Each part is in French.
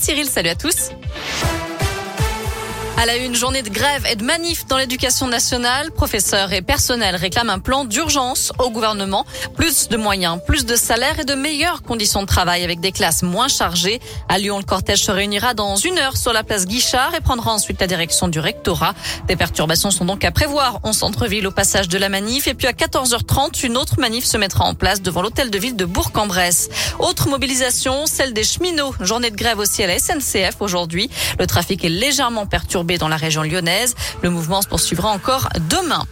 Cyril, salut à tous. À la une journée de grève et de manif dans l'éducation nationale, professeurs et personnels réclament un plan d'urgence au gouvernement. Plus de moyens, plus de salaires et de meilleures conditions de travail avec des classes moins chargées. À Lyon, le cortège se réunira dans une heure sur la place Guichard et prendra ensuite la direction du rectorat. Des perturbations sont donc à prévoir en centre-ville au passage de la manif. Et puis à 14h30, une autre manif se mettra en place devant l'hôtel de ville de Bourg-en-Bresse. Autre mobilisation, celle des cheminots. Journée de grève aussi à la SNCF aujourd'hui. Le trafic est légèrement perturbé dans la région lyonnaise. Le mouvement se poursuivra encore demain.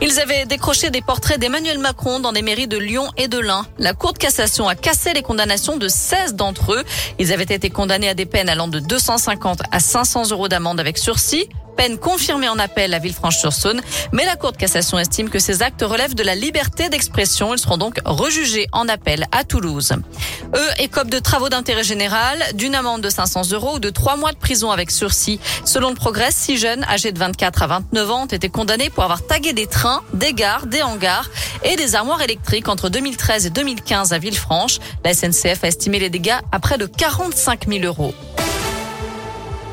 Ils avaient décroché des portraits d'Emmanuel Macron dans des mairies de Lyon et de l'Ain. La Cour de cassation a cassé les condamnations de 16 d'entre eux. Ils avaient été condamnés à des peines allant de 250 à 500 euros d'amende avec sursis peine confirmée en appel à Villefranche-sur-Saône, mais la Cour de cassation estime que ces actes relèvent de la liberté d'expression. Ils seront donc rejugés en appel à Toulouse. Eux écopent de travaux d'intérêt général, d'une amende de 500 euros ou de trois mois de prison avec sursis. Selon le progrès, six jeunes âgés de 24 à 29 ans ont été condamnés pour avoir tagué des trains, des gares, des hangars et des armoires électriques entre 2013 et 2015 à Villefranche. La SNCF a estimé les dégâts à près de 45 000 euros.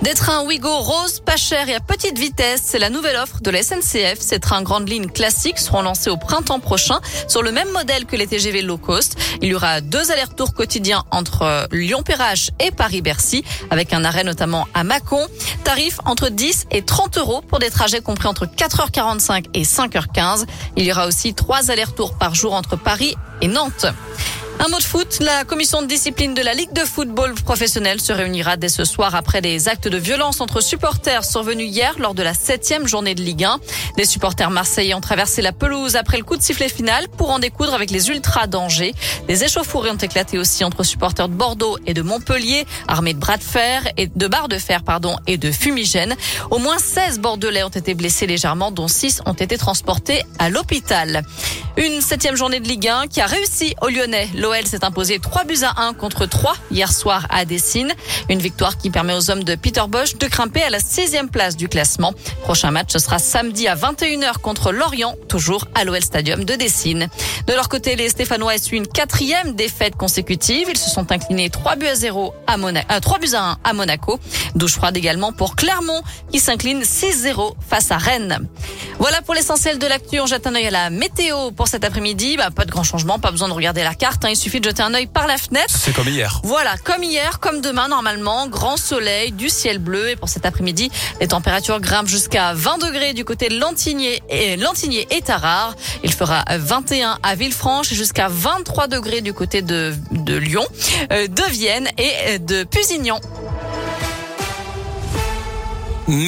Des trains Ouigo rose, pas cher et à petite vitesse, c'est la nouvelle offre de la SNCF. Ces trains grandes lignes classiques seront lancés au printemps prochain sur le même modèle que les TGV low cost. Il y aura deux allers-retours quotidiens entre Lyon-Perrache et Paris-Bercy avec un arrêt notamment à Mâcon. Tarif entre 10 et 30 euros pour des trajets compris entre 4h45 et 5h15. Il y aura aussi trois allers-retours par jour entre Paris et Nantes. Un mot de foot. La commission de discipline de la Ligue de football professionnel se réunira dès ce soir après des actes de violence entre supporters survenus hier lors de la septième journée de Ligue 1. Des supporters marseillais ont traversé la pelouse après le coup de sifflet final pour en découdre avec les ultras d'Angers. Des échauffourées ont éclaté aussi entre supporters de Bordeaux et de Montpellier, armés de bras de fer et de barres de fer, pardon, et de fumigènes. Au moins 16 Bordelais ont été blessés légèrement, dont 6 ont été transportés à l'hôpital. Une septième journée de Ligue 1 qui a réussi aux Lyonnais. L'OL s'est imposé 3 buts à 1 contre 3 hier soir à Dessine. Une victoire qui permet aux hommes de Peter Bosch de grimper à la sixième place du classement. Prochain match, ce sera samedi à 21h contre Lorient, toujours à l'OL Stadium de Dessine. De leur côté, les Stéphanois essuient une quatrième défaite consécutive. Ils se sont inclinés 3 buts à 0 à Monaco, euh, 3 buts à 1 à Monaco. Douche froide également pour Clermont qui s'incline 6-0 face à Rennes. Voilà pour l'essentiel de l'actu. On jette un œil à la météo pour cet après-midi. Bah, pas de grand changement, pas besoin de regarder la carte. Hein. Il suffit de jeter un œil par la fenêtre. C'est comme hier. Voilà, comme hier, comme demain normalement. Grand soleil, du ciel bleu. Et pour cet après-midi, les températures grimpent jusqu'à 20 degrés du côté de Lantigné et Lantigné et Tarare. Il fera 21 à Villefranche et jusqu'à 23 degrés du côté de, de Lyon, euh, de Vienne et de Pusignan. Merci.